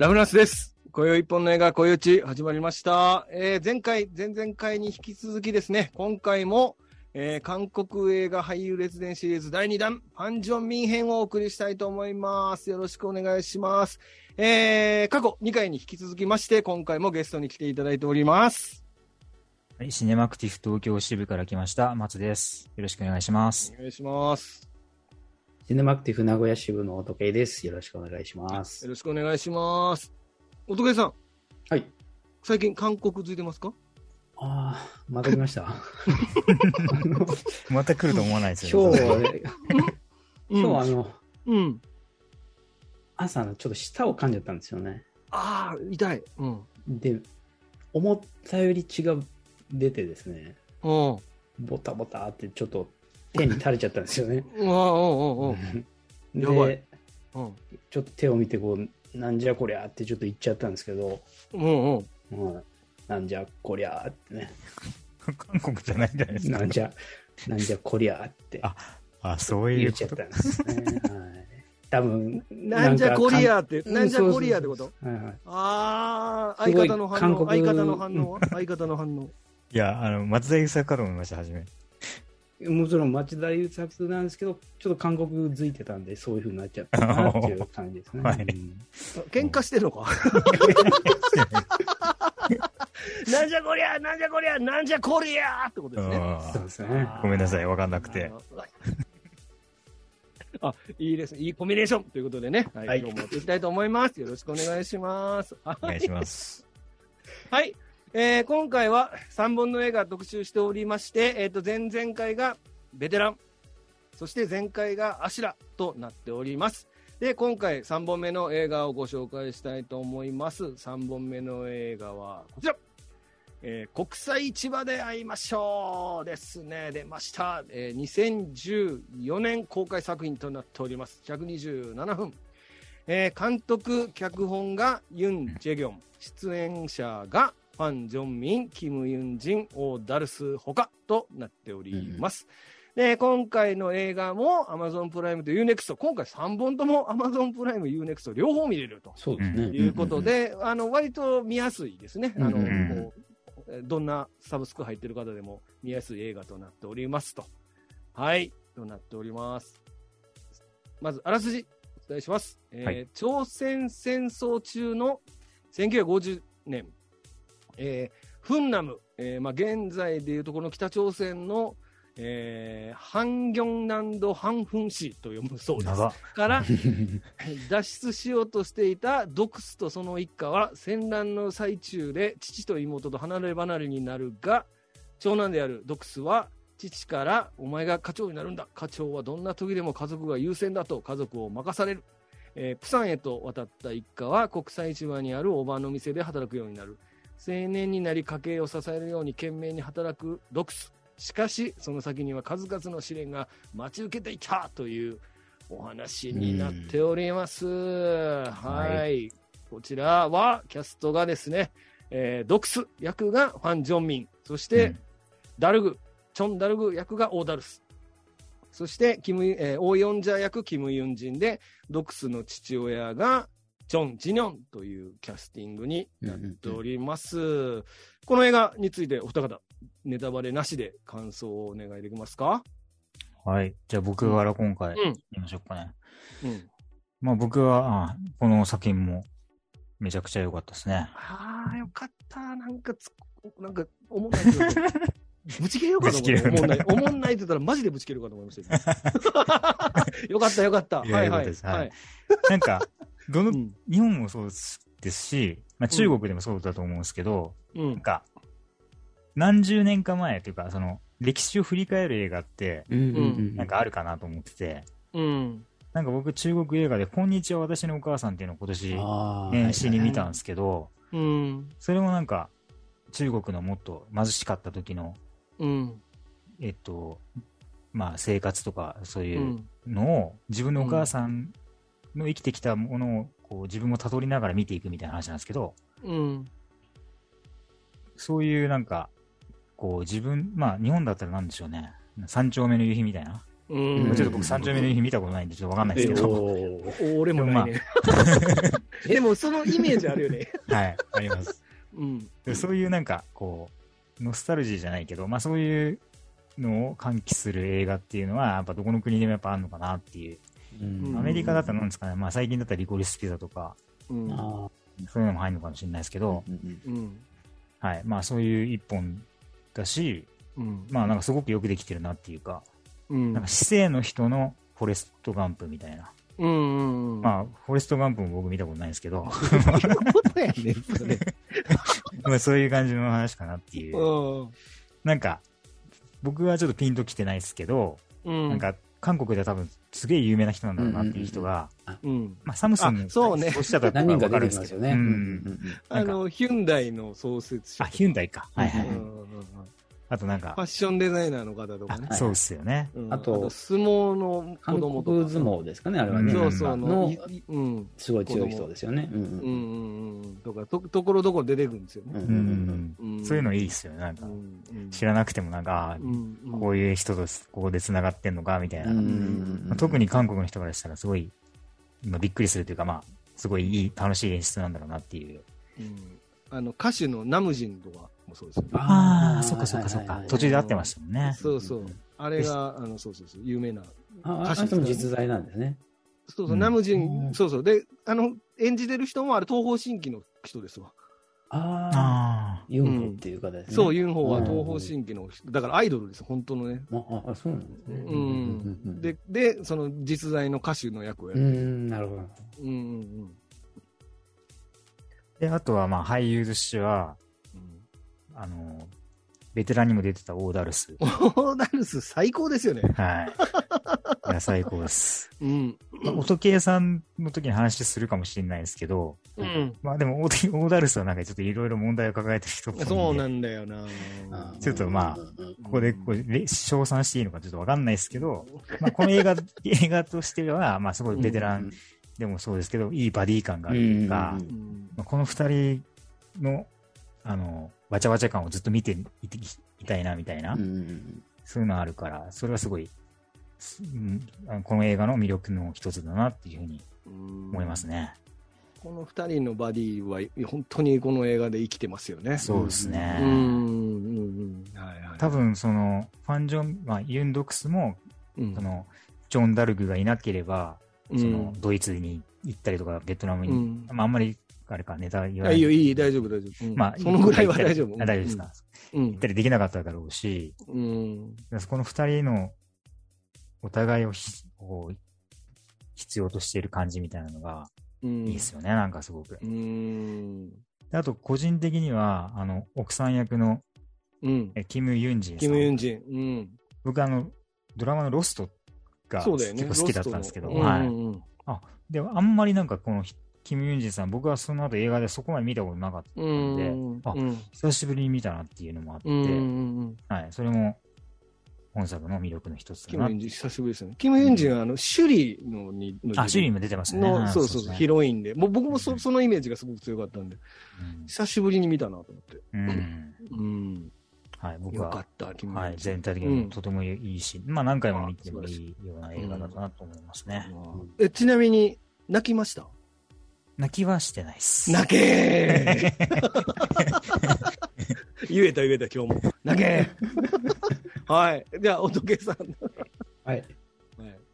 ラブナスです。今宵一本の映画、恋打ち始まりました。えー前回、前々回に引き続きですね、今回も、えー韓国映画俳優列伝シリーズ第2弾、ファン・ジョンミン編をお送りしたいと思います。よろしくお願いします。えー過去2回に引き続きまして、今回もゲストに来ていただいております。はい、シネマクティフ東京支部から来ました、松です。よろしくお願いします。お願いします。シネマクティフ名古屋支部の時計です。よろしくお願いしますよ。ろしくお願いします。おとけさん、はい。最近韓国ついてますか？ああ、また来ました。あ のまた来ると思わないですよ今日、ね。今日 あの、うん。朝のちょっと舌を噛んじゃったんですよね。ああ、痛い。うん。で、思ったより血が出てですね、うん。ボタボタってちょっと手に垂れちゃったんですよね。うんうんうんうん。でやばいうんちょっと手を見てこう、なんじゃこりゃってちょっと言っちゃったんですけど、うんうん。うん、なんじゃこりゃってね、韓国じゃないんじゃないですか？なんじゃ、なんじゃこりゃってああ、そうい言うこと？っちゃったんですね。はい。多分、なんじゃコリアって、うんなんじゃコリアってこと？はいはいああ、相方の反応、韓国相方の反応は相方の反応。いや、あの、松田優作かと思いました、初め。もちろん町田優作なんですけど、ちょっと韓国づいてたんで、そういうふうになっちゃったなっていう感じですね。はいうん 喧嘩してんのか？なんじゃこりゃ、なんじゃこりゃ、なんじゃコリアってことですね。あそうですね。ーごめんなさい、わかんなくて。あ、いいですね。いいコンビネーションということでね、はい、はい今日もやっていきたいと思います。よろしくお願いします。お願いします。はい。えー今回は3本の映画特集しておりまして、えっ、と、前々回がベテラン、そして前回がアシュラとなっております。で、今回3本目の映画をご紹介したいと思います。3本目の映画はこちら。えー国際市場で会いましょうですね。出ました。えー2014年公開作品となっております。127分。えー監督、脚本がユン・ジェギョン、出演者がファン・ジョンミン、キム・ユンジン、オー・ダルスほかとなっております。で、今回の映画も Amazon プライムと UNEXT、今回3本とも Amazon プライム、UNEXT 両方見れるとそうですね。いうことで、あの、割と見やすいですね。あの、どんなサブスク入ってる方でも見やすい映画となっておりますと。はい、となっております。まず、あらすじ、お伝えします。えーはい朝鮮戦争中の1950年、えーフンナム、えーまあ、現在でいうところの北朝鮮の、えーハンギョン南道ハンフン市と読むそうです。から、脱出しようとしていたドクスとその一家は戦乱の最中で父と妹と離れ離れになるが長男であるドクスは父からお前が課長になるんだ。課長はどんな時でも家族が優先だと家族を任される、えープサンへと渡った一家は国際市場にあるおばの店で働くようになる青年になり家計を支えるように懸命に働くドクスしかしその先には数々の試練が待ち受けていたというお話になっております。はい、はこちらはキャストがですね、えードクス役がファン・ジョンミン、そして、うん。ダルグ、チョン・ダルグ役がオーダルス。そして、キム、えーオーヨンジャ役、キム・ユンジンで、ドクスの父親が、チョン・ジニョンというキャスティングになっております。この映画についてお二方、ネタバレなしで感想をお願いできますか？はい。じゃあ僕から今回、うん言いましょうかね。うん。まあ僕は、あこの作品もめちゃくちゃ良かったですね。ああ、よかった。なんかつ、なんか、思んないけど、ぶち切れようかと思ぶち切れる思んない。思んないって言ったらマジでぶち切れるかと思いました。よかった、よかった。はいはいはい。なんか、どのう、ん。日本もそうですし、まあ中国でもそうだと思うんですけど、うん。なんか、何十年か前というか、その、歴史を振り返る映画って、なんかあるかなと思ってて、うん。なんか僕中国映画で、こんにちは私のお母さんっていうのを今年、年始に見たんですけど、うん。それもなんか、中国のもっと貧しかった時の、うん。えっと、まあ生活とかそうう。いうんのを、自分のお母さんの生きてきたものをこう自分も辿りながら見ていくみたいな話なんですけど、うん。そういうなんか、こう自分、まあ日本だったらなんでしょうね。三丁目の夕日みたいな。うん。ちょっと僕三丁目の夕日見たことないんでちょっとわかんないですけど、俺もないね。でもそのイメージあるよね。はい、あります。うん。でそういうなんか、こう、ノスタルジーじゃないけど、まあそういうのを喚起する映画っていうのは、やっぱどこの国でもやっぱあるのかなっていう。うんアメリカだったらなんですかね、まあ最近だったらリコリスピザとか、うん。あそういうのも入るのかもしれないですけど。はい、まあそういう一本だし、うん。まあなんかすごくよくできてるなっていうか、うん。なんか市政の人のフォレストガンプみたいな。うんうんうん。まあ、フォレストガンプも僕見たことないですけど、なことやねん、それ。まあそういう感じの話かなっていう。うん。なんか、僕はちょっとピンときてないですけど、うん。なん、か、韓国では多分すげえ有名な人なんだろうなっていう人が、うん。まあサムスンのあそうねおっしゃった何人か。るんですけど、ううんん。あの、ヒュンダイの創設者あ。ヒュンダイか。はいはい。うんうんうんあとなんかファ、ッションデザイナーの方とかねあ。そうっすよね。うんあと相撲の子韓供とか。国相撲ですかね、あれはね。うんそうそうの。すごい強い人ですよね。うんうんうんうん。とか、と、ところどころ出てくるんですよね。うんうん。うんそういうのいいっすよね。なんか、知らなくてもなんか、こういう人とここで繋がってんのか、みたいな。特に韓国の人からしたらすごい、まあ、びっくりするというか、まあ、すごいいい、楽しい演出なんだろうなっていう。うんあの、歌手のナムジンとかもそうですよね。ああ、そっかそっかそっか。途中で会ってましたもんね。そうそう。あれが、あの、そうそうそう、有名な。あああの実在なんですね。そうそう、うんナムジうン、んそうそう。で、あの、演じてる人もあれ、東方神起の人ですわ。ああ、あユンホっていう方ですね。そう、ユンホはうん東方神起の人。だからアイドルです、本当のね。ああ、そうなんですね。うん。で、で、その実在の歌手の役をやる。うん、なるほど。うんうんあ。で、あとは、まあ、俳優としては、うん。あの、ベテランにも出てたオーダルス。オーダルス最高ですよね。はい。いや、最高です。うん。まあ音系さんの時に話するかもしれないですけど、うん。まあでも、オーオーダルスはなんかちょっといろいろ問題を抱えてる人っぽいんでそうなんだよな。ちょっとまあここでこうれ称賛していいのかちょっとわかんないですけど、まあこの映画、映画としては、まあすごいベテランでもそうですけど、いいバディ感があるというか、うんうんまあ、この二人の、あの、わちゃわちゃ感をずっと見ていていたいなみたいな、うんうんそういうのあるから、それはすごい、すうんこの映画の魅力の一つだなっていうふうに思いますね。この二人のバディは本当にこの映画で生きてますよね。そうですね。うん。うんうん。はいはい。多、分、その、ファンジョン、まあ、ユンドクスも、うんその、ジョン・ダルグがいなければ、うんその、ドイツに行ったりとか、ベトナムに、うんまあ、あんまり、あれか、ネタ言わない。あいいよ、いい、大丈夫、大丈夫。うんまあ、そのぐらいは大丈夫。あ大丈夫ですか。うん行ったりできなかっただろうし、うん。この二人のお互いを必要としている感じみたいなのがうん。いいですよね、なんかすごく。うん。であと、個人的には、あの、奥さん役のうん。えキム・ユンジンさん。キム・ユンジン。うん。僕、あの、ドラマのロストがそうだよね。結構好きだったんですけど、ロストのはい。うんうんでも、あんまりなんかこのキム・ユンジンさん、僕はその後映画でそこまで見たことなかったうんん。で、うん。あうん。久しぶりに見たなっていうのもあって。はい、それも本作の魅力の一つキム・ユンジン、久しぶりですね。キム・ユンジンは、あの、シュリーのに、のあ、シュリーも出てますね。そうそうそう、ヒロインで。もう僕もそうんそのイメージがすごく強かったんで、久しぶりに見たなと思って。うん。うんうん。はい、僕はよかっ、た、キム・はい。全体的にとてもいいし、まあ何回も見てもいいような映画だなと思いますね。え、ちなみに、泣きました？泣きはしてないっす。泣けー 言えた言えた今日も。泣けー はい。じゃあ、おとけさん。はい。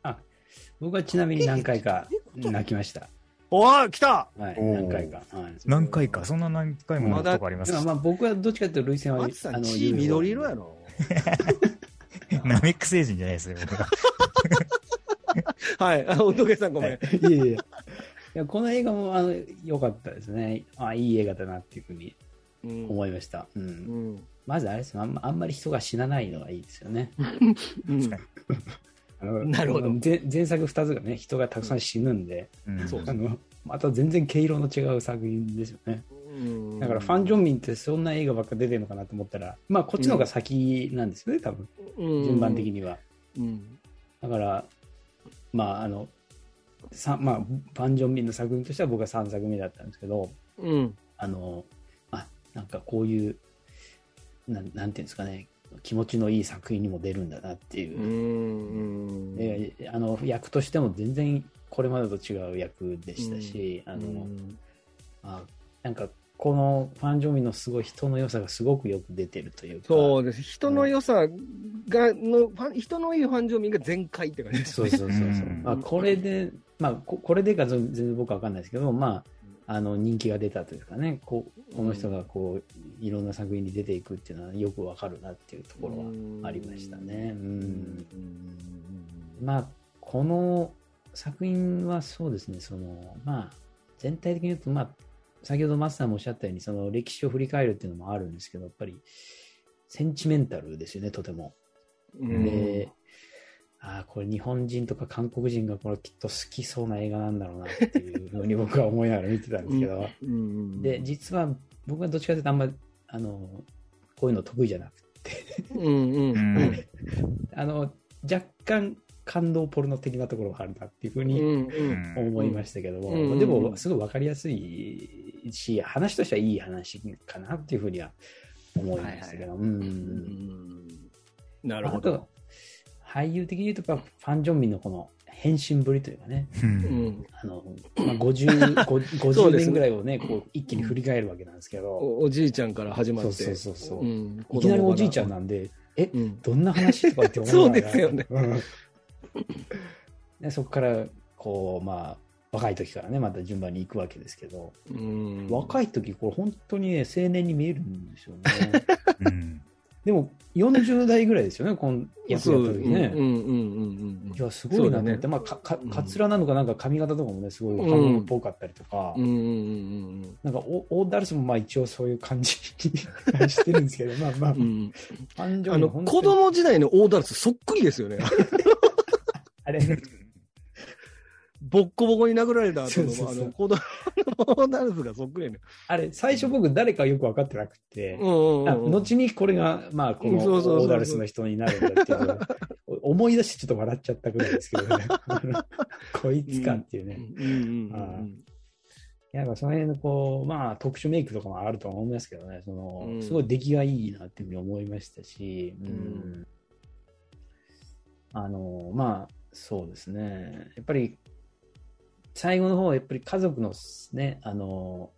はい、僕はちなみに何回か泣きました。おー来たはい、何回か。はい何回か、そんな何回もとこありますまあまあ僕はどっちかというと、涙腺は、松さん、の血緑色や。ろ。ナメック星人じゃないですよ、僕は。はい。あおとけさんごめん。いやいやいや。いやこの映画もあの良かったですね。あいい映画だなっていうふうにうん思いました。うんうん。まずあれですよあんまあんまり人が死なないのがいいですよね。うん なるほど前前作2つがね、人がたくさん死ぬんで、あのまた全然毛色の違う作品ですよね。うんだからファン・ジョンミンってそんな映画ばっか出てるのかなと思ったら、まあこっちの方が先なんですよね、多分、順番的には。うん。だから、まああの、さまあ、ファン・ジョンミンの作品としては僕は3作目だったんですけど、うん。あの、あ、なんかこういう、なんなんていうんですかね、気持ちのいい作品にも出るんだなっていうう。ん。であの役としても全然これまでと違う役でしたし、あの、うんあなんか、このファン・ジョンミンのすごい人の良さがすごくよく出てるというか。そうです。人の良さが、の、ファン人のいいファンジョミンが全開って感じですね。そうそうそうそううん。まあ、これで、まあ、ここれでか全然僕は分かんないですけど、まあ、あの人気が出たというかね、こうこの人がこういろんな作品に出ていくっていうのはよく分かるなっていうところはありましたね。ううんんまあ、この作品はそうですね、そのまあ、全体的に言うと、まあ、先ほどマスターもおっしゃったように、その歴史を振り返るっていうのもあるんですけど、やっぱりセンチメンタルですよね、とても。うん。で、ああ、これ日本人とか韓国人がこれきっと好きそうな映画なんだろうなっていうふうに僕は思いながら見てたんですけど、うん。で、実は僕はどっちかというとあんま、あの、こういうの得意じゃなくて、あの、若干感動ポルノ的なところがあるなっていうふううにんうん。思いましたけども、うん。でもすごいわかりやすいし、話としてはいい話かなっていうふうには思いましたけど、うんうん。なるほあど。と、俳優的に言うと、ファン・ジョンミンのこの変身ぶりというかね、ううん。んあの、まあ、50、50 そうですね。年ぐらいをね、こう、一気に振り返るわけなんですけど、おおじいちゃんから始まって。そうそうそうそう。うん。いきなりおじいちゃんなんで、え、うん。どんな話とかって思いながらそうですよね。うんでそこから、こう、まあ、若い時からね、また順番に行くわけですけど、うん。若い時、これ本当にね、青年に見えるんですよね。うん。でも、40代ぐらいですよね、この役やった時ね。うんうんうんうんうん。いや、すごいなと思って、か、つらなのか、なんか髪型とかもね、すごいうん韓国っぽかったりとか、うん。うんうんうんなんかオ、オーダルスもまあ一応そういう感じしてるんですけど、まあまあ、うんうん感情あの、子供時代のオーダルスそっくりですよね。あれ。ね、ボッコボコに殴られた後の、そうそうそうあの、子供のオーダルスがそっくりやね。あれ、最初僕誰かよく分かってなくて、うんうんあうん。後にこれが、まあ、このオーダルスの人になるんだっていう 思い出してちょっと笑っちゃったぐらいですけどね。こいつかっていうね。やっぱその辺のこう、まあ特殊メイクとかもあると思いますけどね、その、うん。すごい出来がいいなっていうふうに思いましたし、うん。ん。あの、まあそうですね、やっぱり最後の方はやっぱり家族のね、あの、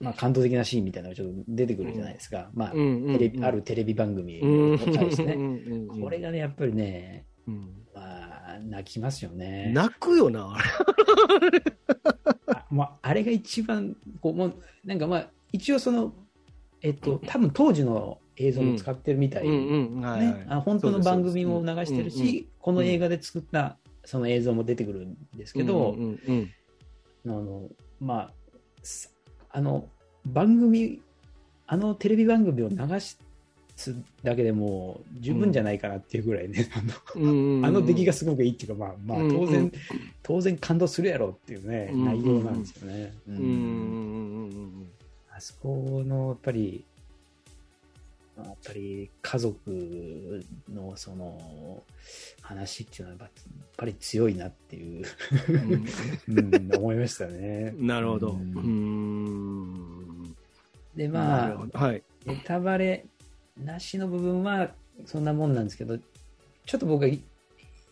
まあ感動的なシーンみたいなのがちょっと出てくるじゃないですか。まあ、うんうんうんテレビあるテレビ番組うんの回ですね。うんうんこれがね、やっぱりね、うんまあ、泣きますよね。泣くよな、あれ。あまあ、あれが一番こうもうなんかまあ一応そのえっと多分当時の映像も使ってるみたい、本当の番組も流してるし、この映画で作ったその映像も出てくるんですけど、あのまあすあの番組あのテレビ番組を流すだけでもう十分じゃないかなっていうぐらいね、あのあの出来がすごくいいっていうか、まあ、まあ、当然、当然感動するやろっていうね、内容なんですよね。あそこの、やっぱり、やっぱり家族のその話っていうのはやっぱり強いなっていう、うんうん、思いましたね。なるほど。ううんんで、なまあはい。ネタバレなしの部分はそんなもんなんですけど、ちょっと僕がい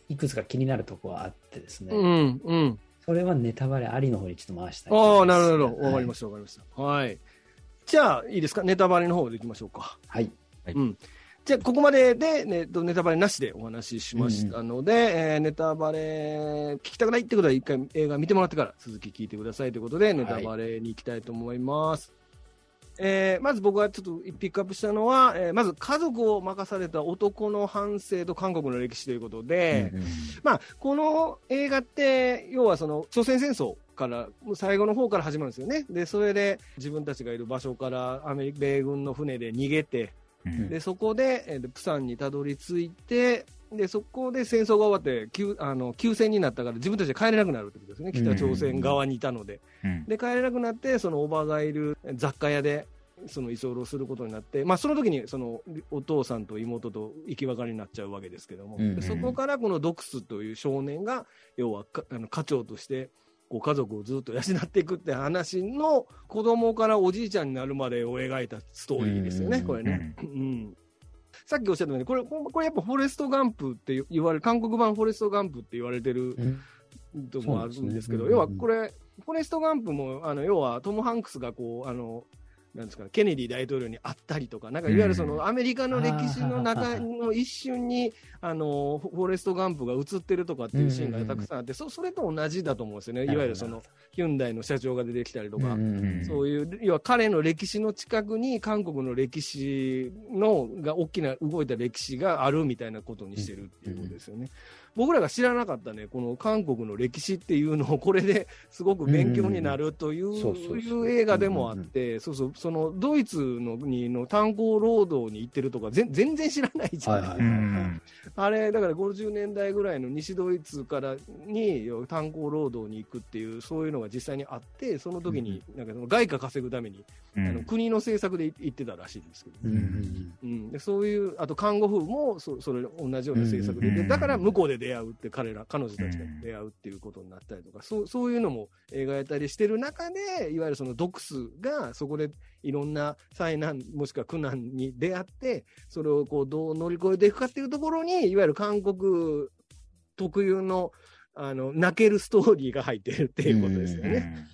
いくつか気になるところはあってですね、うんうん。それはネタバレありの方にちょっと回したいああ、なるほど。わかりましした、わかりました。はい。じゃあ、いいですか？ネタバレの方でいきましょうか。た。はい。うん。じゃあ、ここまでで、ね、とネタバレなしでお話ししましたので、えーネタバレ聞きたくないってことは、一回映画見てもらってから続き聞いてくださいということで、ネタバレに行きたいと思います。えーまず僕がちょっとピックアップしたのは、えーまず家族を任された男の反省と韓国の歴史ということで、うんうんまあ、この映画って、要はその朝鮮戦争から、最後の方から始まるんですよね。で、それで自分たちがいる場所からアメリカ、米軍の船で逃げて、うんで、そこで、えーでプサンにたどり着いて、で、そこで戦争が終わって、休あの休戦になったから自分たちで帰れなくなるってことですね。北朝鮮側にいたので。うん。で、帰れなくなって、そのおばがいる雑貨屋で、その居候することになって、まあ、その時にそのお父さんと妹と生き別れになっちゃうわけですけども、うん。うんでそこからこのドクスという少年が、要はかあの課長として、こう家族をずっと養っていくって話の子供からおじいちゃんになるまでを描いたストーリーですよね、うん。これね。うんさっきおっしゃったように、これ、これやっぱフォレスト・ガンプって言われる、韓国版フォレスト・ガンプって言われてるうん。ともあるんですけど、ね。要はこれ、フォレスト・ガンプも、あの要はトム・ハンクスがこう、あの、なんですかね、ケネディ大統領に会ったりとか、なんかいわゆるそのアメリカの歴史の中の一瞬に、あの、フォレスト・ガンプが映ってるとかっていうシーンがたくさんあって、そそれと同じだと思うんですよね。いわゆるその、ヒュンダイの社長が出てきたりとか、ん。そういう、要は彼の歴史の近くに韓国の歴史のが大きな動いた歴史があるみたいなことにしてるっていうことですよね。僕らが知らなかったね、この韓国の歴史っていうのを これですごく勉強になるという映画でもあって、そうそう、そのドイツのにの炭鉱労働に行ってるとか全全然知らないじゃない。ですか。はいはいうん あれ、だから50年代ぐらいの西ドイツからに炭鉱労働に行くっていう、そういうのが実際にあって、その時になんかその外貨稼ぐために、うん。あの国の政策で行ってたらしいんですけど、うんうんうん、でそういう、あと看護婦もそそれ同じような政策で、だから向こうで出会うって、彼ら、彼女たちが出会うっていうことになったりとか、そうそういうのも描いたりしてる中で、いわゆるそのドクスがそこでいろんな災難、もしくは苦難に出会って、それをこうどう乗り越えていくかっていうところに、いわゆる韓国特有のあの泣けるストーリーが入ってるっていうことですよね。うん、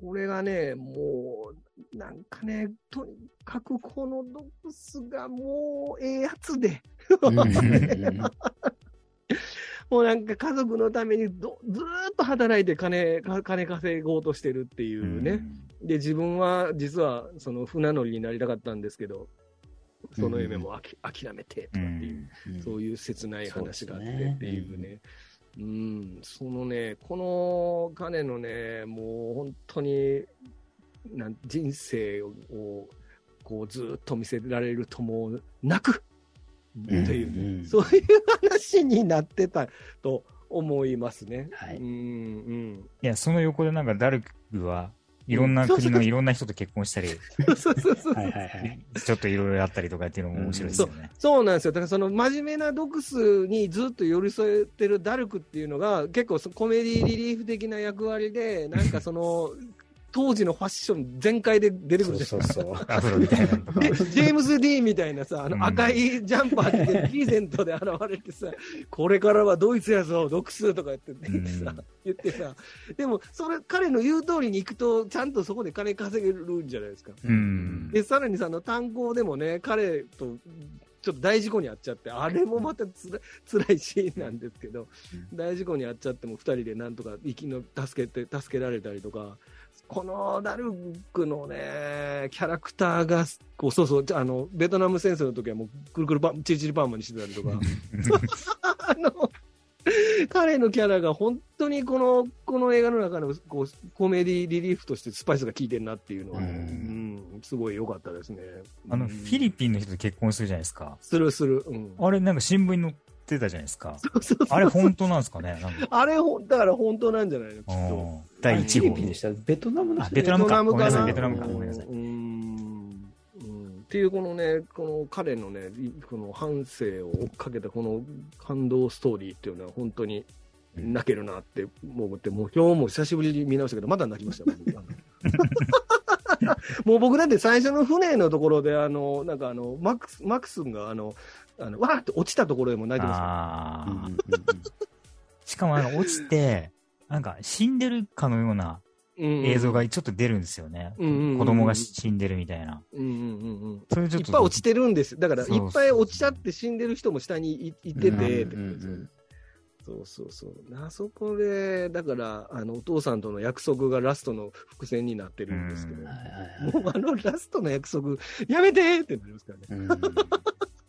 これがね、もう、なんかね、とにかくこのドクスがもうええやつで、うん。うん。うん。もうなんか家族のためにどずーっと働いて金か金稼ごうとしてるっていうね。で、自分は実はその船乗りになりたかったんですけど、その夢もあき諦めてとかっていう、うん。そういう切ない話があってっていうね。うん、そのね、この彼のね、もう本当に、なん人生をこうずっと見せられるともう泣くっていうね、うんうん。そういう話になってたと思いますね。はい。うんうん。いや、その横でなんかダルクはいろんな国のいろんな人と結婚したり。ちょっといろいろやったりとかっていうのも面白いですよね。そうなんですよ。だからその真面目なドクスにずっと寄り添えてるダルクっていうのが結構そコメディリリーフ的な役割で、なんかその当時のファッション全開で出てくるじゃないですか。そうそうそう。アフロみたいなのとか。でジェームズ・ディーンみたいなさ、あうんの赤いジャンパー着てリーゼントで現れてさ、これからはドイツやぞ、ドクスとか言って言ってさうん、言ってさ、でもそれ彼の言う通りに行くと、ちゃんとそこで金稼げるんじゃないですか。うん。で、さらにさ、あの炭鉱でもね、彼とちょっと大事故に遭っちゃって、あれもまたつら辛いシーンなんですけど、大事故に遭っちゃっても、2人でなんとか生きの助けて、助けられたりとか、このダルクのね、キャラクターが、こうそうそう、あのベトナム戦争の時はもう、くるくるパン、チリチリパーマにしてたりとか、あの、彼のキャラが本当にこの、この映画の中のこうコメディリリーフとしてスパイスが効いてるなっていうのは、ううんん、すごい良かったですね。あの、うんフィリピンの人と結婚するじゃないですか。するする。うん。あれなんか新聞に載ってたじゃないですか。そうそうそうあれ本当なんですかね？なんか。あれほん、だから本当なんじゃないの？きっう第1号。フィリピン。でした？ベトナムのベトナムか。ベトナムかな？ごめんなさいベトナムか。ごめんなさい。うん。うん。っていうこのね、この彼のね、いこの半生を追っかけたこの感動ストーリーっていうのは本当に泣けるなって思って、もう今日も久しぶりに見直したけど、まだ泣きましたよ。僕。もう僕だって最初の船のところで、あの、なんかあの、マックス、マックスがあの、あの、わーって落ちたところでも泣いてましたよ。ああうんうんうん。しかもあの、落ちて、なんか死んでるかのようなうん映像がちょっと出るんですよね。うんうんうん子供が死んでるみたいな。うんうんうん。いっぱい落ちてるんです。だから、いっぱい落ちちゃって死んでる人も下にいいてて、そうそうそう。あそこで、だから、あの、お父さんとの約束がラストの伏線になってるんですけど、もうあのラストの約束、やめてってなりますからね。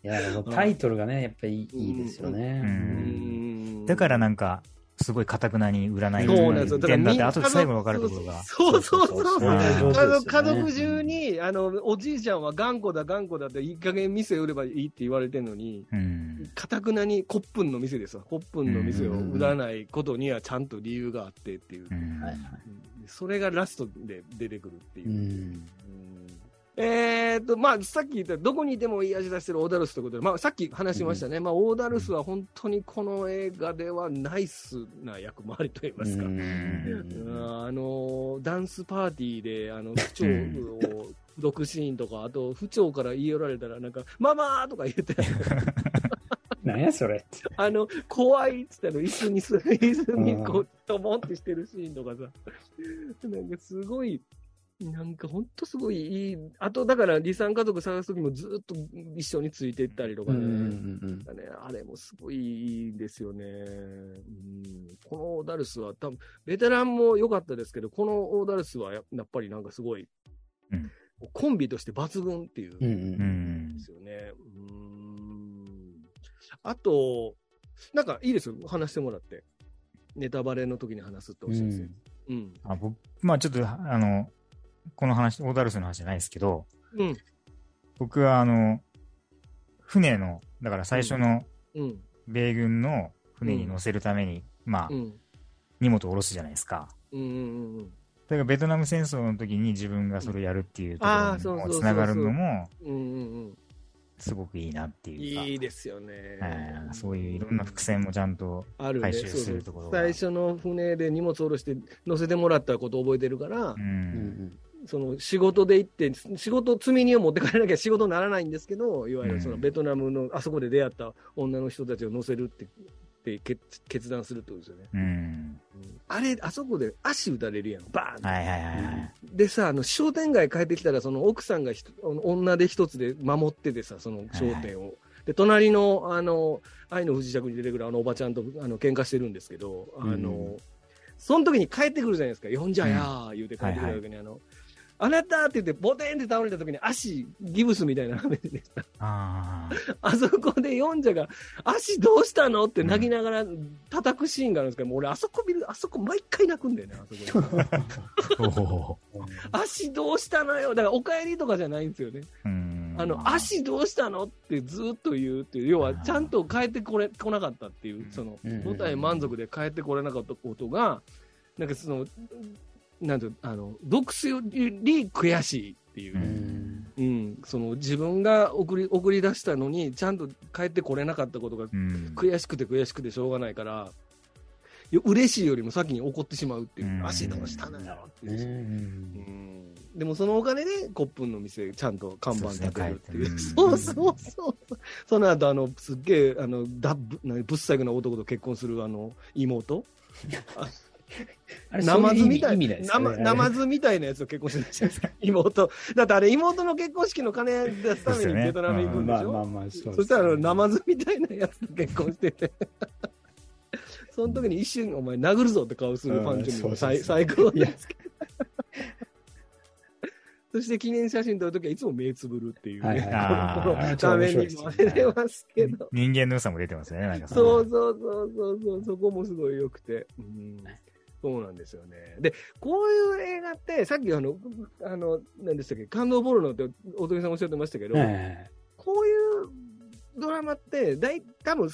うんいや、タイトルがね、やっぱりいいですようね。うんだからなんか、すごいかたくなに占いそうなんですよ。ってんだって、み後で最後分かるところが。そうそうそうそう。あの家族中に、あの、おじいちゃんは頑固だ、頑固だって、いい加減店売ればいいって言われてるのに、うん。かたくなにコップンの店ですわ。コップンの店を売らないことにはちゃんと理由があってっていう。それがラストで出てくるっていうう。ん。うんえーと、まあ、さっき言った、どこにいてもいい味出してるオーダルスということで、まあ、さっき話しましたね。まあ、オーダルスは本当にこの映画ではナイスな役回りといいますか。うん。うん。あのダンスパーティーであの不調を毒シーンとか、あと不調から言い寄られたら、なんか、ママーとか言って、何やそれって。あの、怖いっつったの、椅子にす、椅子にこう、ともってしてるシーンとかさ、なんかすごい、なんかほんとすごいいい、あとだから離散家族探すときもずっと一緒についていったりとかね、うんだねあれもすごいいいんですよね。うん、このオーダルスは多分、ベテランも良かったですけど、このオーダルスはややっぱりなんかすごい、うんコンビとして抜群っていう。うんう。うんんで。すよね。うーん。あと、なんかいいですよ、話してもらって。ネタバレの時に話すっておっしゃるんですよ。うん。あ僕まあちょっと、あの、この話、オーダルスの話じゃないですけど、うん。僕はあの、船の、だから最初のうん。米軍の船に乗せるために、まあう、ん。荷物を下ろすじゃないですか。うん。うん。うん。だからベトナム戦争の時に自分がそれをやるっていうところにもつながるのも、うん。うん。すごくいいなっていうか、いいですよねえー。そういういろんな伏線もちゃんと、あるね。回収するところが最初の船で荷物下ろして乗せてもらったことを覚えてるからう、うんん、その仕事で行って、仕事、積み荷を持って帰らなきゃ仕事にならないんですけど、いわゆるそのうんベトナムの、あそこで出会った女の人たちを乗せるって、って決決断するってことですよね。うん。あれ、あそこで足打たれるやん、バーンはいはいはいはい。でさ、あの商店街帰ってきたら、その奥さんがひと女で一つで守っててさ、その商店を。で、隣の、あの、愛の不時着に出てくるあのおばちゃんと、あの、喧嘩してるんですけど、あの、うんその時に帰ってくるじゃないですか。呼んじゃやー、言うて帰ってくる時に、あの、あなたって言って、ボテンって倒れた時に足、ギブスみたいなのはめててさ、ああ、あそこでヨンジャが、足どうしたのって泣きながら叩くシーンがあるんですけど、もう俺あそこ見る、あそこ毎回泣くんだよね、あそこ。足どうしたのよ。だから、お帰りとかじゃないんですよね。うん。あの、足どうしたのってずっと言うっていう、要は、ちゃんと帰ってこれ、来なかったっていう、その、うん舞台満足で帰ってこれなかったことが、なんかその、なんてあの、読書より悔しいっていう。う、ん。うん、その自分が送り、送り出したのに、ちゃんと帰ってこれなかったことがうん。悔しくて悔しくてしょうがないから、よ嬉しいよりも先に怒ってしまうっていう、うん。足どうしたのよっていう。うん。うん。でもそのお金でコップンの店、ちゃんと看板立てるっていう。そ そうそうそう。その後、あの、すっげえ、あの、だぶ、なぶっ細工な男と結婚するあの、妹 あれナマズみたいなねなナマズみたいなやつと結婚してたじゃないですか？妹。だってあれ、妹の結婚式の金出すためにベトナム行くんでしょ、まあまあまあ、そうそしたら、ナマズみたいなやつと結婚してて。その時に一瞬、お前殴るぞって顔するファンチも最最高ですけど。そして記念写真撮るときはいつも目つぶるっていうね。はいはいにも出てますけど。人間の良さも出てますよね、なんかそうそうそうそうそう、そこもすごい良くて。うんそうなんですよね。で、こういう映画って、さっきあの、あの、何でしたっけ、感動ボルノって大竹さんおっしゃってましたけど、はいはいはいこういうドラマって、だい、多分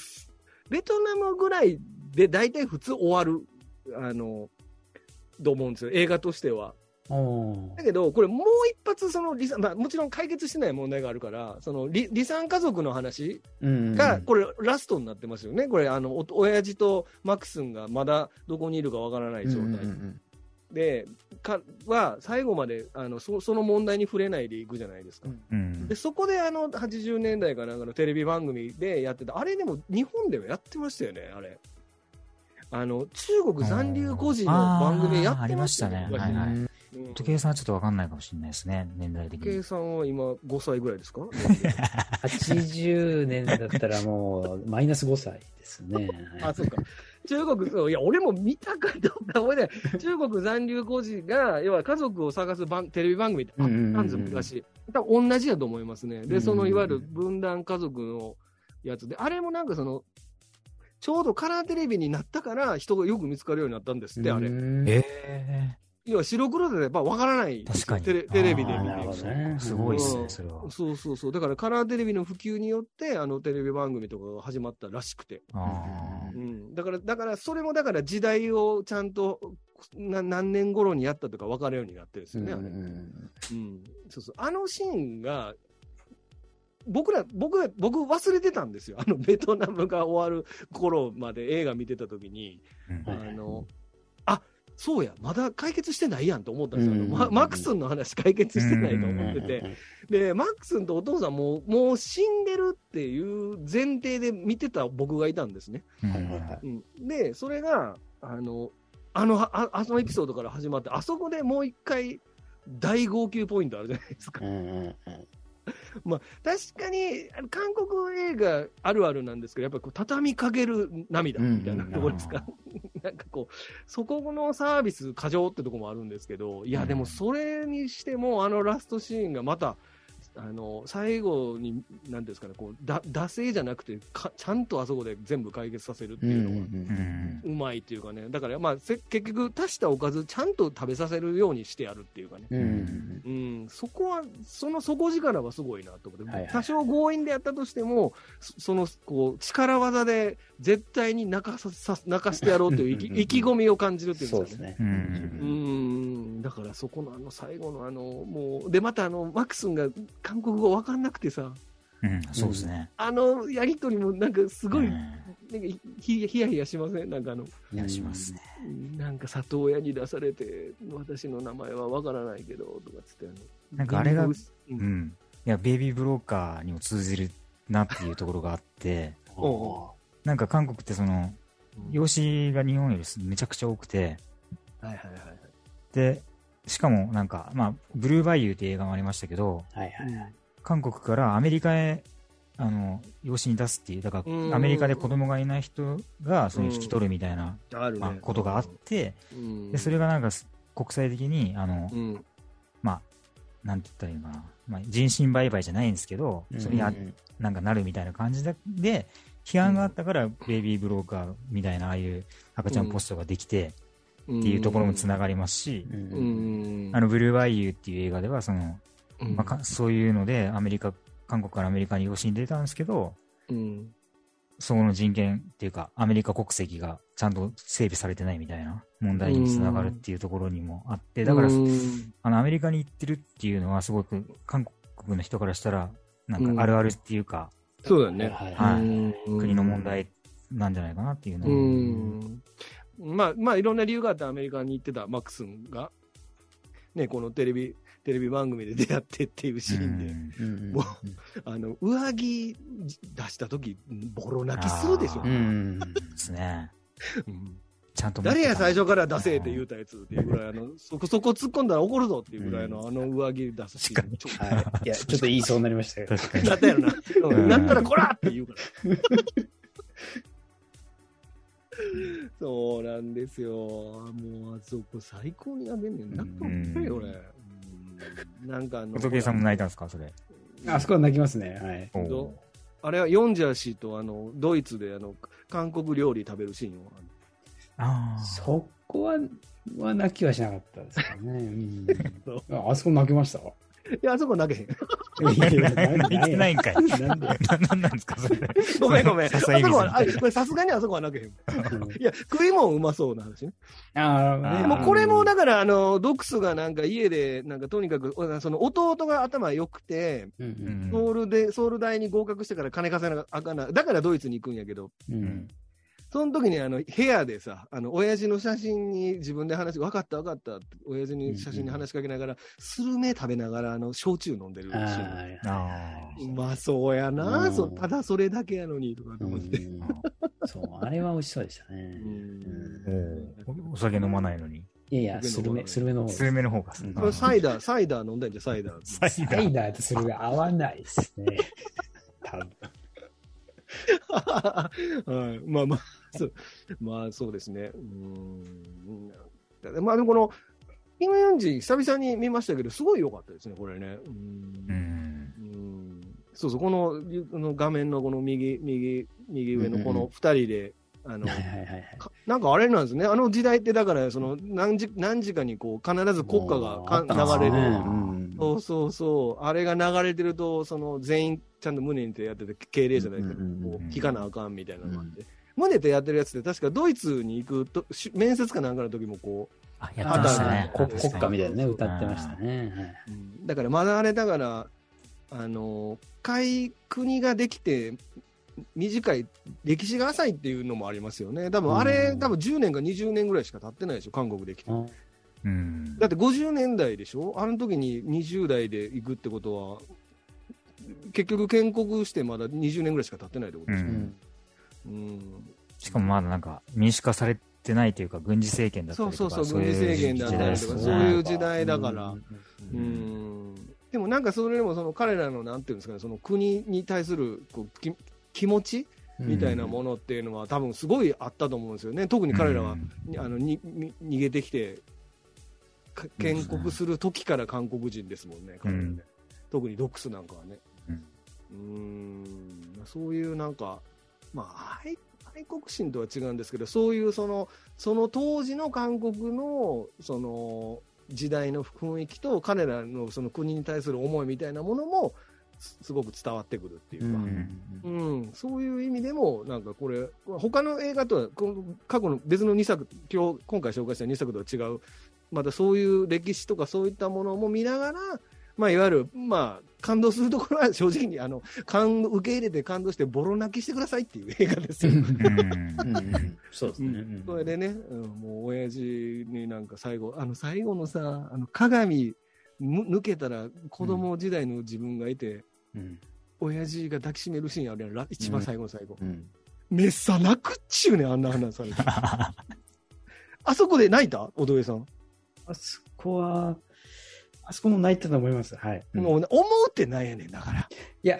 ベトナムぐらいで大体普通終わる、あの、と思うんですよ、映画としては。だけど、これもう一発、その離散、まあもちろん解決してない問題があるから、その離離散家族の話うんが、これラストになってますよね。これ、あの、お親父とマクスンがまだどこにいるかわからない状態。うんうんうんで、か、は、最後まで、あの、そその問題に触れないでいくじゃないですか。うんで、そこであの、80年代かなんかのテレビ番組でやってた、あれでも日本ではやってましたよね、あれ。あの、中国残留孤児の番組やってましたよあーありましたねはいはいうん時計さんはちょっとわかんないかもしれないですね、年代的に。計さんは今5歳ぐらいですか？80年だったらもう、マイナス5歳ですね。あ、そうか。中国、そういや、俺も見たかどうか覚えてない。中国残留孤児が、要は家族を探す番テレビ番組ってあったんですよ、昔。多分同じだと思いますね。で、その、いわゆる分断家族のやつで、あれもなんかその、ちょうどカラーテレビになったから人がよく見つかるようになったんですって、あれ。ええ要は白黒でやっぱ分からない。確かにテレテレビで見てるね。すごいっすね、うんそれは。そうそうそう。だからカラーテレビの普及によって、あのテレビ番組とかが始まったらしくて。あうん、だから、だから、それもだから時代をちゃんとな何年頃にやったとか分かるようになってるんですよね、あれ。うん。そうそう。あのシーンが、僕ら、僕ら、僕忘れてたんですよ。あの、ベトナムが終わる頃まで映画見てた時に、ーうんあの、あ、そうや、まだ解決してないやんと思ったんですよ。うんうんうんママックスンの話解決してないと思ってて。で、マックスンとお父さんも、もう死んでるっていう前提で見てた僕がいたんですね。うん、で、それが、あの、あの、ああのエピソードから始まって、あそこでもう一回、大号泣ポイントあるじゃないですかう。んうんうん 確かに、韓国映画あるあるなんですけど、やっぱりこう畳みかける涙みたいなところですか？なんかこう、そこのサービス過剰ってところもあるんですけど、いや、でもそれにしても、あのラストシーンがまた、あの最後に、なんですかね、こうだ惰性じゃなくてか、ちゃんとあそこで全部解決させるっていうのが、うまいっていうかね、だから、まあ、せ結局、足したおかず、ちゃんと食べさせるようにしてやるっていうかね、うんそこは、その底力はすごいなと思って、はいはい多少強引でやったとしても、そそのこう力技で絶対に泣かささ泣かしてやろうという 意気意気込みを感じるっていうんそうですすね。うんうんだからそこのあの最後のあのもうでまたあのマックスンが韓国語わかんなくてさ。うんそうですね。あのやりとりもなんかすごい、うん。なんかひひやひやしません？なんかあの。いやしますね。なんか里親に出されて、私の名前はわからないけど、とかつってあの、なんかあれがううん。ん。いや、ベイビーブローカーにも通じるなっていうところがあって、なんか韓国ってその、養子が日本よりめちゃくちゃ多くて、はいはいはいはい。で、しかもなんか、まあ、ブルーバイユーっていう映画もありましたけど、はいはいはい。韓国からアメリカへ、あの、養子に出すっていう、だかうん。ら、アメリカで子供がいない人が、その引き取るみたいな、あるね。まあ、ことがあって、うん。で、それがなんか、国際的に、あのう、ん。まあ、なんて言ったらいいのかな、まあ、人身売買じゃないんですけど、それにあうん。なんかなるみたいな感じで、で批判があったから、ベイビーブローカーみたいな、ああいう赤ちゃん。ポストができて、っていうところもつながりますし、うんううんん。あの、ブルーバイユーっていう映画では、その、うん、まあか、そういうので、アメリカ、韓国からアメリカに養子に出たんですけど、うん。そこの人権っていうか、アメリカ国籍がちゃんと整備されてないみたいな問題につながるっていうところにもあって、だから、うんあの、アメリカに行ってるっていうのは、すごく韓国の人からしたら、なんかあるあるっていうか、そうだね。はいはいうん国の問。題なんじゃないかなっていうのうをん。まあ、まあ、いろんな理由があってアメリカに行ってたマックスンが、ね、このテレビ、テレビ番組で出会ってっていうシーンで、うもうあの、上着出した時、ボロ泣きするでしょあ。うんですね。うんちゃんと誰や最初から出せって言うたやつっていうぐらい、あの、そこそこ突っ込んだら怒るぞっていうぐらいの、あの上着出すシーン。ちょはい。いや、ちょっと言いそうになりましたよ。確かに。なったやろな。うんなったらこらって言うから。そうなんですよ。もう、あそこ最高にあげんねん。泣くと思よ、俺。うんなんかあの、仏さんも泣いたんですか、それ。あそこは泣きますね。はい。あれはヨンジャー氏とあの、ドイツであの、韓国料理食べるシーンを。ああ。そこは、は泣きはしなかったですかね。うん ああそこ泣きました？いや、あそこ泣けへん。いやいや泣いてないんかい。なんなんですか、それ。ごめんごめん。あそこは、あこれさすがにあそこは泣けへん。いや、食い物うまそうな話ね。ああ、あーでもこれもだから、あの、ドクスがなんか家で、なんかとにかく、その弟が頭良くて、ソウルで、ソウル大に合格してから金稼がなあかんな。だからドイツに行くんやけど、うんその時にあの、部屋でさ、あの、親父の写真に自分で話、分かった分かったって、親父に写真に話しかけながら、スルメ食べながら、あの、焼酎飲んでる。ああうまそうやな、うんそただそれだけやのに、とかーと思って。うんそう、あれは美味しそうでしたね。うんあ。お酒飲まないのに。いやいや、スルメ、スルメの方スルメの方が。サイダー、サイダー飲んだんじゃん、サイダー。サイサダーイダーとスルメ合わないですね。多分。はい、まあまあ、そうまあそうですね。うん。まあでもこの、キム・ヨンジ、久々に見ましたけど、すごい良かったですね、これね。うんうん。うんそうそう、このこの画面のこの右、右、右上のこの二人で、あの、なんかあれなんですね、あの時代ってだから、その何時何時かにこう必ず国歌がか流れる。うんそうそうそう、あれが流れてると、その全員ちゃんと胸に手やってて、敬礼じゃないですか、うんうんうんこう聞かなあかんみたいなのがあって、胸手やってるやつって、確かドイツに行くと、し面接かなんかの時もこあ、やってましたね。国歌みたいなね、歌ってましたね。だからまだあれだから、あの、海国ができて、短い、歴史が浅いっていうのもありますよね。多分あれ、うん多分10年か20年ぐらいしか経ってないでしょ、韓国できて。あうん。だって50年代でしょ？あの時に20代で行くってことは、結局建国してまだ20年ぐらいしか経ってないってことでしょ。うんうんしかもまだなんか民主化されてないというか、軍事政権だったりとか。そうそうそう、軍事政権だったりとか、時そういう時代だから。うん。うん。でもなんかそれでもその彼らのなんていうんですかね、その国に対するこうき気持ちみたいなものっていうのは、多分すごいあったと思うんですよね、特に彼らは、あのにに逃げてきて、か建国する時から韓国人ですもんね、彼らね。うん。特にドックスなんかはね。うん。うーん。そういうなんか、まあ、愛愛国心とは違うんですけど、そういうそのその当時の韓国のその時代の雰囲気と、彼らのその国に対する思いみたいなものも、すすごく伝わってくるっていうか。うん、そういう意味でも、なんかこれ、他の映画とは、過去の別の2作、今日、今回紹介した2作とは違う、またそういう歴史とかそういったものも見ながら、まあ、いわゆる、まあ、感動するところは正直に、あの、感受け入れて感動してボロ泣きしてくださいっていう映画ですよ。そうですね。うんそれでね、うん、もう親父になんか最後、あの最後のさ、あの鏡む抜けたら子供時代の自分がいて、うん親父が抱きしめるシーンあるやんら一番最後の最後。うんめっさ泣くっちゅうねん、あんな話されて。あそこで泣いた？おどえさん。あそこは、あそこも泣いたと思います。はい。もう、思うってなんやねん、だから。いや、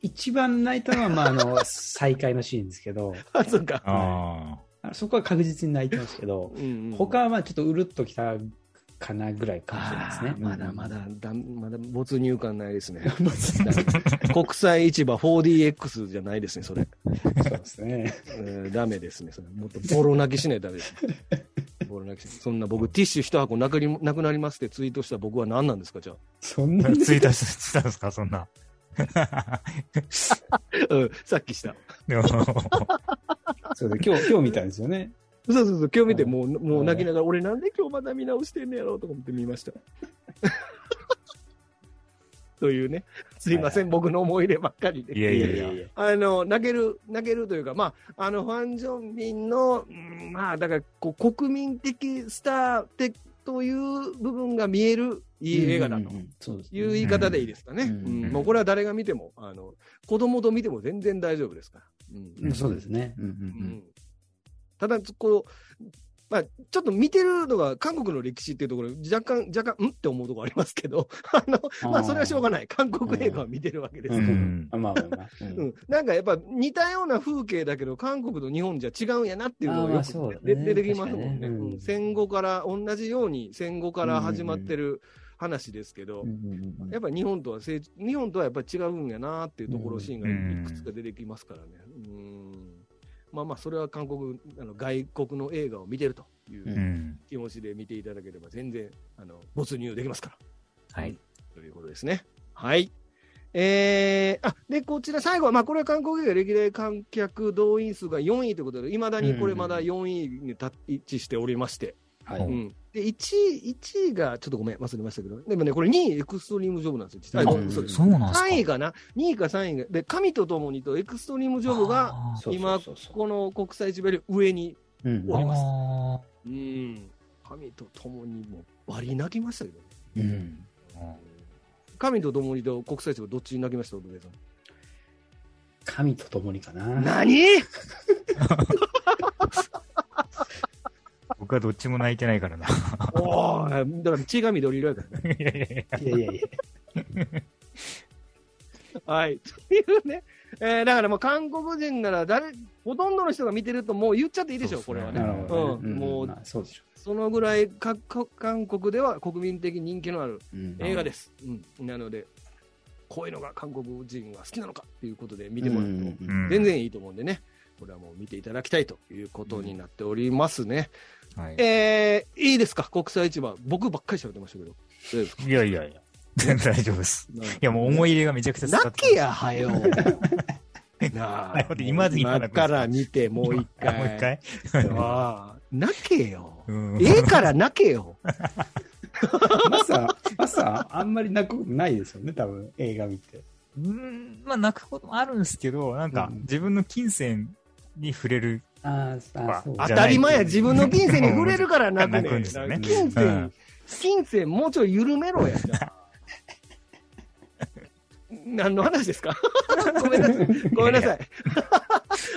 一番泣いたのは、まあ、あの、再会のシーンですけど、あ、そっか。ああそこは確実に泣いてますけど、うんうん他はまあちょっとうるっときたかなぐらいかもしれないですねまだまだだ、まだ没入感ないですね。だ。国際市場 4DX じゃないですね、それ。そうですね。えーダメですね、それ。もっとボロ泣きしないとダメです。ボロ泣きしそんな僕、ティッシュ一箱なくりなくなりますってツイートした僕は何なんですか、じゃあ？そんなにツイートしたんですか、そんな。あ。うん、さっきした。そうで今日、今日見たんですよね。そうそうそう、今日見て、もう、もう泣きながら、俺なんで今日また見直してんねやろうと思って見ました。というね、すいません、僕の思い入ればっかりで。いやいやいや。あの、泣ける、泣けるというか、まあ、あの、ファン・ジョンミンの、うんまあ、だから、こう、国民的スターって、という部分が見えるいい映画だという言い方でいいですかね。もうこれは誰が見ても、あの、子供と見ても全然大丈夫ですから。うんうんそうですね。うんううんんただ、こう、まあ、ちょっと見てるのが韓国の歴史っていうところ、若干、若干、んって思うところありますけど、あの、まあ、それはしょうがない。韓国映画を見てるわけです。から。うん。なんかやっぱ似たような風景だけど、韓国と日本じゃ違うんやなっていうのがよく出出てきますもんね。戦後から、同じように戦後から始まってる話ですけど、やっぱり日本とは成日本とはやっぱり違うんやなっていうところ、うんシーンがいくつか出てきますからね。うんまあまあ、それは韓国、あの外国の映画を見てるといううんうん。気持ちで見ていただければ、全然あの没入できますから。はい。ということですね。はい。えー、あ、で、こちら最後は、まあ、これは韓国映画歴代観客動員数が4位ということで、いまだにこれまだ4位に立置しておりまして、はい。うん。で、1位、1位が、ちょっとごめん、忘れましたけど、でもね、これ2位エクストリームジョブなんですよ、実は。そうなんですか？3位かな ?2 位か3位が。で、神と共にとエクストリームジョブが、今この国際市場より上に、うんおりますあうん。神と共にもうバリ泣きましたけどね。うんー神と共にと国際市場どっちに泣きました、さん？神と共にかな。何？僕はどっちも泣いてないからな。おーだから血が緑色やからね。いやいやいや。いやいやいや。はい。というね。えーだからもう韓国人なら誰、ほとんどの人が見てるともう言っちゃっていいでしょう、これはね。ね。うんもうまあそうでしょそのぐらいかか韓国では国民的人気のあるう。うん映画です。うん。なので、こういうのが韓国人が好きなのかっていうことで見てもらうと、うんうん全然いいと思うんでね。これはもう見ていただきたいということになっておりますね。はい。えー、いいですか？国際市場。僕ばっかり喋ってましたけど。いやいやいや。全然大丈夫です。いやもう思い入れがめちゃくちゃ伝わって泣けや、はよ。なはい今今今から見て、もう一あ回。もう一回？ああ泣けよ。うんええから泣けよ。マサ、マサ、あんまり泣くことないですよね、多分、映画見て。うん、まあ泣くこともあるんですけど、なんかうん自分の金銭に触れる。あーあ。当たり前や、自分の金銭に触れるから泣くね泣くんですよね金う銭ん、金銭もうちょい緩めろや、何の話ですか？ごめんなさい。ごめんなさい。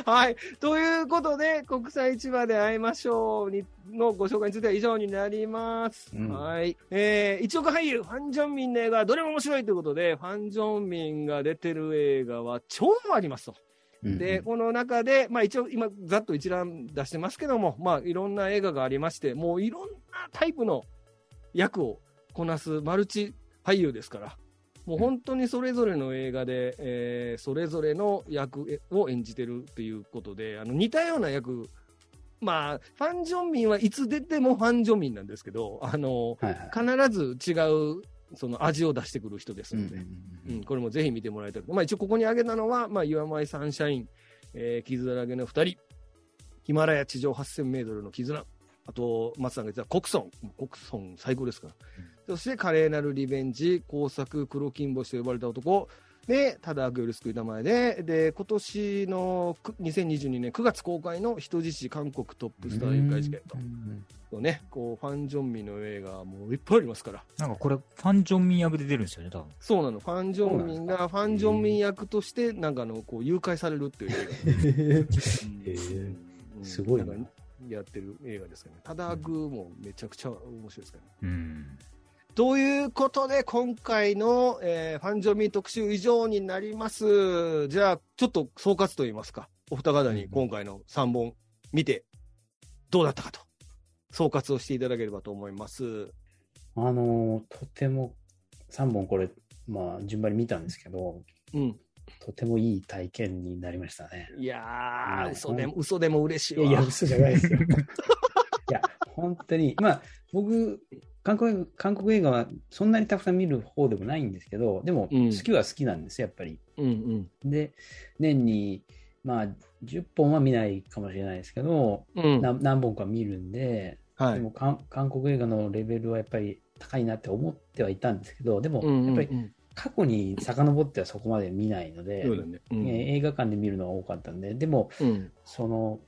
はい。ということで、国際市場で会いましょうにのご紹介については以上になります。うんはい。えー、一億俳優、ファン・ジョンミンの映画はどれも面白いということで、ファン・ジョンミンが出てる映画は超ありますと。うんで、この中で、まあ一応今、ざっと一覧出してますけども、まあいろんな映画がありまして、もういろんなタイプの役をこなすマルチ俳優ですから、もう本当にそれぞれの映画で、えーそれぞれの役を演じてるっていうことで、あの似たような役、まあ、ファン・ジョンミンはいつ出てもファン・ジョンミンなんですけど、あの、はいはい。必ず違う、その味を出してくる人ですので、うん、これもぜひ見てもらいたい。まあ一応ここに挙げたのは、まあ、岩前サンシャイン、えー、傷だらけの二人、ヒマラヤ地上8000メートルの絆、あと、松さんが言ってたコクソン、コクソン最高ですから。そして、華麗なるリベンジ、工作、黒金星と呼ばれた男、で、ただ悪より救いたまえで、で、今年のく2022年9月公開の人質韓国トップスター誘拐事件とうんとね、こう、ファン・ジョンミの映画もういっぱいありますから。なんかこれ、ファン・ジョンミン役で出るんですよね、多分。そうなの、ファン・ジョンミンがファン・ジョンミン役として、なんかあの、こう、誘拐されるっていう映画。すごいなやってる映画ですからね。ただグもめちゃくちゃ面白いですからね。うん。ということで、今回の、えーファン・ジョンミン特集以上になります。じゃあ、ちょっと総括といいますか、お二方に今回の3本見て、どうだったかと、総括をしていただければと思います。あのーとても3本これ、まあ、順番に見たんですけど、うん。とてもいい体験になりましたね。いやー、うん嘘でも、嘘でも嬉しいいや、嘘じゃないですよ。いや、本当に、まあ、僕、韓国映画韓国映画はそんなにたくさん見る方でもないんですけど、でも、うん好きは好きなんですよ、やっぱり。うんで、年に、まあ、10本は見ないかもしれないですけど、うん。何本か見るんで、はい。でも韓韓国映画のレベルはやっぱり高いなって思ってはいたんですけど、でも、うんうんやっぱりうん過去に遡ってはそこまで見ないので、そうだね。うんえー映画館で見るのが多かったんで、でも、うん。その、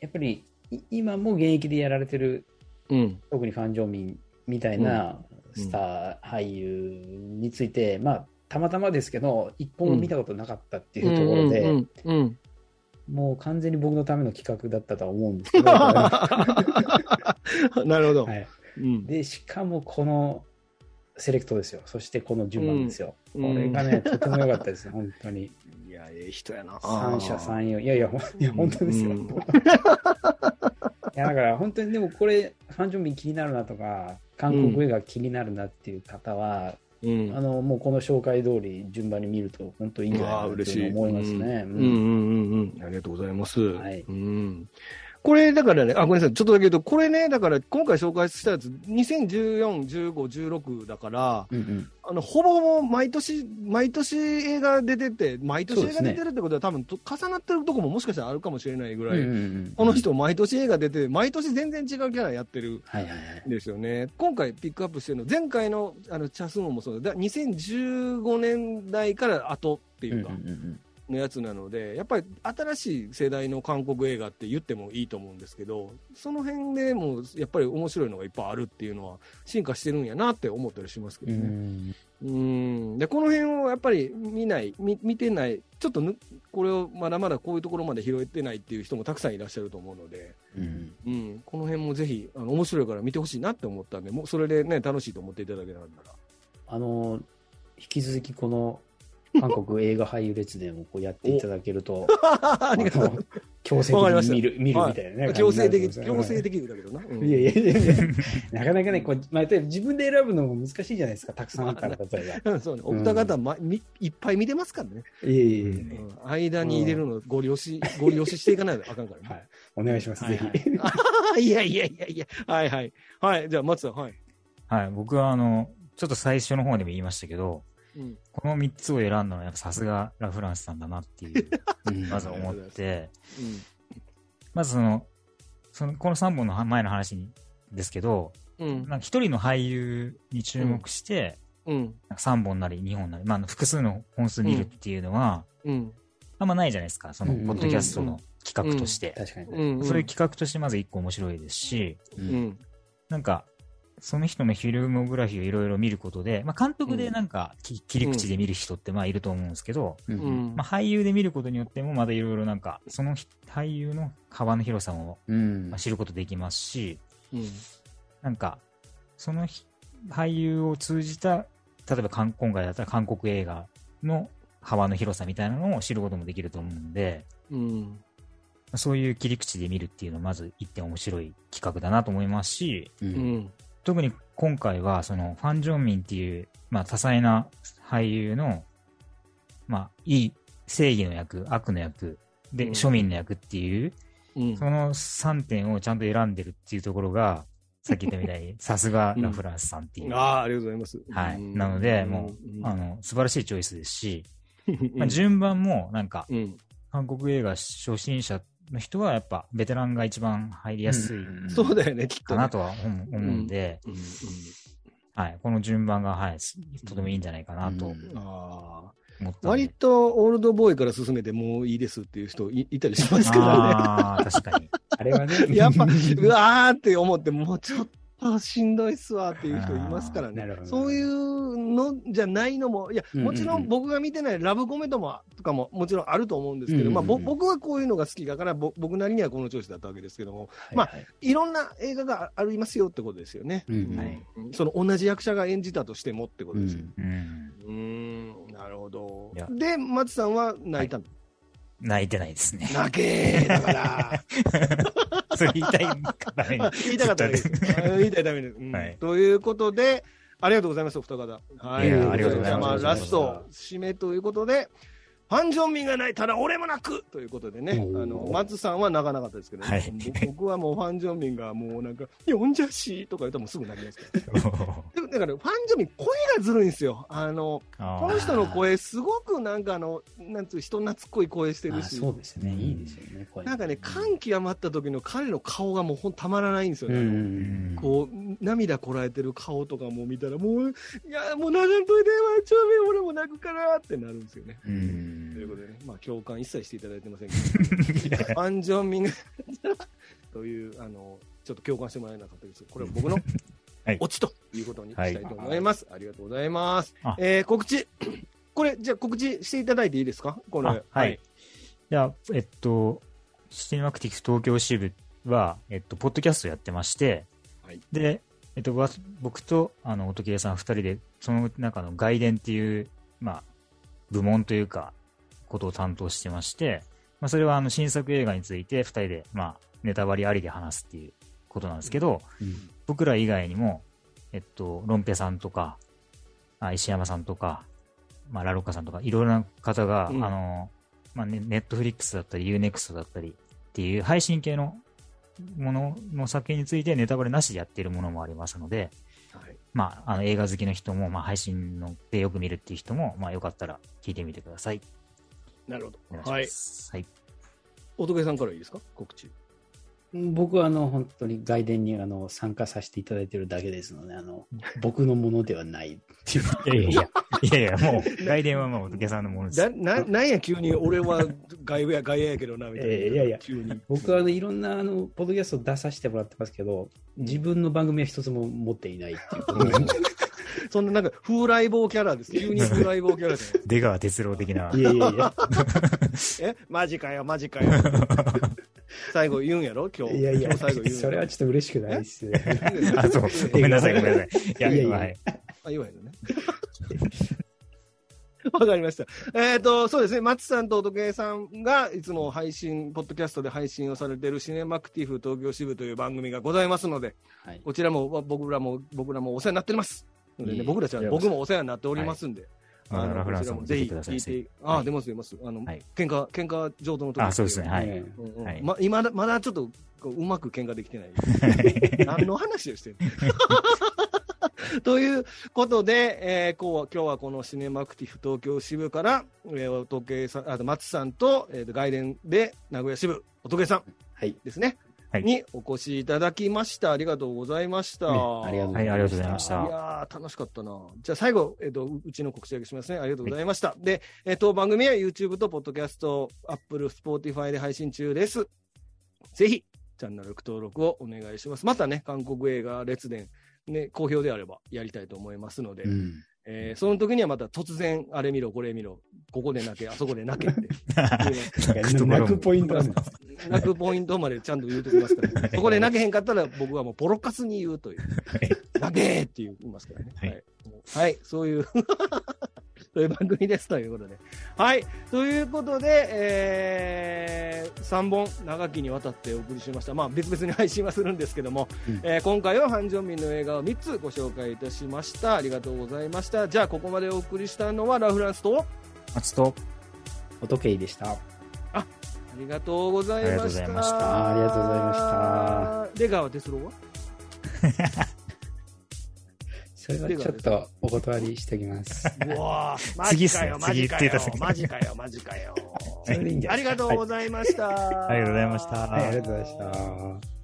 やっぱりい今も現役でやられてる、うん。特にファン・ジョンミンみたいなうんスター俳優について、まあ、たまたまですけど、一本も見たことなかったっていうところで、うんうんうんもう完全に僕のための企画だったとは思うんですけど、うんはなるほど。い、うんで、しかもこのセレクトですよ。そしてこの順番ですよ。うんこれがね、とても良かったです、本当に。いや、ええ人やな。三者三様。いやいや、いや本当ですよ。うんいや、だから本当にでもこれ、ファン・ジョンミン気になるなとか、韓国映画気になるなっていう方は、うん。あの、もうこの紹介通り順番に見ると本当いいんじゃないかなと。思いますね。うんうんうんうんうん。ありがとうございます。はいうん。これ、だからね、あ、ごめんなさい。ちょっとだけ言うと、これね、だから、今回紹介したやつ、2014、15、16だから、うんうん。あの、ほぼほぼ毎年、毎年映画出てて、毎年映画出てるってことは、多分と重なってるとこももしかしたらあるかもしれないぐらい、うんうんうんこの人、毎年映画出て、毎年全然違うキャラやってる。はいはいはい。んですよね。今回ピックアップしてるの、前回のあのチャスモンもそうだ、だ2015年代から後っていうか、うんうんうんのやつなので、やっぱり新しい世代の韓国映画って言ってもいいと思うんですけど、その辺でもやっぱり面白いのがいっぱいあるっていうのは、進化してるんやなって思ったりしますけうどね。んうんでこの辺をやっぱり見ない、見見てない、ちょっとぬこれをまだまだこういうところまで拾えてないっていう人もたくさんいらっしゃると思うので、うんうん、この辺もぜひあの面白いから見てほしいなって思ったんで、もうそれでね、楽しいと思っていただけたら。あの、引き続きこの 韓国映画俳優列伝をこうやっていただけると、あ強制的に見る見るみたいなね。強制的、強制的だけどな。うんいやいやいや なかなかね、こうまあ、例えば自分で選ぶのも難しいじゃないですか、たくさんあったら、例えば。うんそうね、お二方、まみ、いっぱい見てますからね。いやいやいや間に入れるの、ご了承、ご了承していかないとあかんからね。やはい。お願いします、はいぜはいひ。いやいやいやいや、はいはい。はい、じゃあ、松さん、はい。はい。僕はあの、ちょっと最初の方でも言いましたけど、うん。この3つを選んだのはやっぱさすがラ・フランスさんだなっていう、うんまず思って、うん。まずその、その、この3本の前の話にですけど、うん。なんか一人の俳優に注目して、うん。なんか3本なり2本なり、まあ、複数の本数見るっていうのは、うん。あんまないじゃないですか。そのうん、ポッドキャストの企画として。そういう企画としてまず1個面白いですし、う。うんん。なんか、その人のフィルモグラフィーをいろいろ見ることで、まあ、監督でなんか、き切り口で見る人ってまあいると思うんですけど、う。うんん。まあ、俳優で見ることによってもまだいろいろなんか、そのひ俳優の幅の広さもうんまあ。知ることできますし、うん。なんか、そのひ俳優を通じた、例えば韓今回だったら韓国映画の幅の広さみたいなのを知ることもできると思うんで、うん。そういう切り口で見るっていうのはまず一点面白い企画だなと思いますし、う。うんん。特に今回はそのファン・ジョンミンっていう、まあ、多彩な俳優の、まあ、いい正義の役、悪の役、で、うん庶民の役っていう、うん。その3点をちゃんと選んでるっていうところが、さっき言ったみたいに、さすがラ・フランスさんっていう。ああ、ありがとうございます。はい。うんなので、もうんう、あの、素晴らしいチョイスですし、う んまあ、順番も、なんか、うん。韓国映画初心者の人は、やっぱ、ベテランが一番入りやすいうんそうだよね、きっとね。かなとは思うんで、うん。うんはい。この順番が、はい、とてもいいんじゃないかなと割とオールドボーイから進めてもういいですっていう人いいたりしますけどね。ああ、確かに。あれはね。やっぱ、うわーって思って、もうちょっとしんどいっすわっていう人いますからね。そういうのじゃないのも、いや、もちろん僕が見てないラブコメともとかももちろんあると思うんですけど、僕はこういうのが好きだから、ぼ僕なりにはこの調子だったわけですけども、まあいろんな映画がありますよってことですよね。その同じ役者が演じたとしてもってことですよ。うんなるほど。で、松さんは泣いたの、泣いてないですね。泣けーだから。それ言いたいかダメに。言いたかったです。あ言いたいためです、うんはいということで、ありがとうございます、お二方。はいやありがとうございますラスト、締めということで、ファン・ジョンミンが泣いたら俺も泣くということでね、あの松さんは泣かなかったですけど、ねはいぼ僕はもうファン・ジョンミンがもうなんか、呼んじゃしとか言ったらもうすぐ泣きますから。でだから、ファン・ジョンミン、声がずるいんですよ。あの、ここの人の声、すごくなんかあの、なんつう、人懐っこい声してあるし、そうですね。いいですよね。なんかね、感極まった時の彼の顔がもうほんたまらないんですよね。うんううんんこう、涙こらえてる顔とかも見たら、もう、いや、もう泣かんといて、まあ、ちょめ俺も泣くからってなるんですよね。うというんことでね、まあ、共感一切していただいてませんけど、ファン・ジョンミンがという、あの、ちょっと共感してもらえなかったです。これは僕の はいオチということにしたいと思います。ありがとうございますあ。えー告知、これ、じゃあ告知していただいていいですか？これ。あはい。じゃあ、えっと、シネマクティクス東京支部は、えっと、ポッドキャストやってまして、はいで、えっと、わ僕と、あの、音切さん二人で、その中の外伝っていう、まあ、部門というか、ことを担当してまして、まあ、それは、あの、新作映画について二人で、まあ、ネタバレありで話すっていうことなんですけど、うん。僕ら以外にも、えっと、ロンペさんとか、あ石山さんとか、まあ、ラロッカさんとか、いろいろな方が、うん。あの、まあ、ね、ネットフリックスだったり、UNEXT だったりっていう配信系のものの作品についてネタバレなしでやっているものもありますので、はい。まあ、あの映画好きの人も、まあ、配信のでよく見るっていう人も、まあ、よかったら聞いてみてください。なるほど。はい。はい。乙さんからいいですか？告知。僕はあの本当に外伝にあの参加させていただいているだけですので、あの 僕のものではないっていう。いやいやいや、いやいや、もう、来年はもう、仏さんのものですだ。ななんや急に俺は外部や外野やけどなみたいな。ええいやいや急に。僕はあのいろんなあのポッドキャスト出させてもらってますけど、自分の番組は一つも持っていないっていう そんななんか風来坊キャラです。急に風来坊キャラじゃない出川哲郎的な。いやいやいや、え？マジかよ、マジかよ。最後言うんやろ？今日。いやいや最後言うそれはちょっと嬉しくないですね。あ、そう。ごめんなさい、ごめんなさい。いや、いやいやはい。あ、言わへんのね。わかりました。えっ、と、そうですね、松さんと時計さんがいつも配信、ポッドキャストで配信をされているシネマクティフ東京支部という番組がございますので、はいこちらもわ僕らも僕らもお世話になっております。のでね、僕たちは僕もお世話になっておりますんで、はいあのラフランスさんもこちらもぜひ出てください聞いて、あ、出ます出ます。あの、はい喧嘩喧嘩上等の時あ、そうですね。はい。ねうんうんはいま今だまだちょっとこううまく喧嘩できてない。何の話をしてる ということで、えーこう今日はこのシネマクティフ東京支部から、えー、時計さんあと松さんと,、えーと外伝で名古屋支部、おとけさんはい。ですね。にお越しいただきました。ありがとうございました。ねありがとうございました。はいありがとうございましたいやー、楽しかったな。じゃあ最後、えっ、と、ううちの告知だけしますね。ありがとうございました。で、えっ、と、番組は YouTube と Podcast、Apple、Spotify で配信中です。ぜひ、チャンネル登録をお願いします。またね、韓国映画列伝、ね、好評であればやりたいと思いますので、うん。えーその時にはまた突然、あれ見ろ、これ見ろ、ここで泣け、あそこで泣けって。泣くポイント泣くポイントまでちゃんと言うときますから、そこで泣けへんかったら僕はもうポロカスに言うという。泣けーって言いますからね。はいはい。はい、そういう、そういう番組ですということで。はい、ということで、えー、3本長きにわたってお送りしました。まあ別々に配信はするんですけども、うんえー今回はハン・ジョンミンの映画を3つご紹介いたしました。ありがとうございました。じゃあここまでお送りしたのはラフランスと、松と、お時計でした。ありがとうございました。ありがとうございましたありがとうございました。出川哲郎は？それはちょっとお断りしておきます。次っすね次言ってた、マジかよ、マジかよ。ありがとうございました。ありがとうございました。はい、ありがとうございました。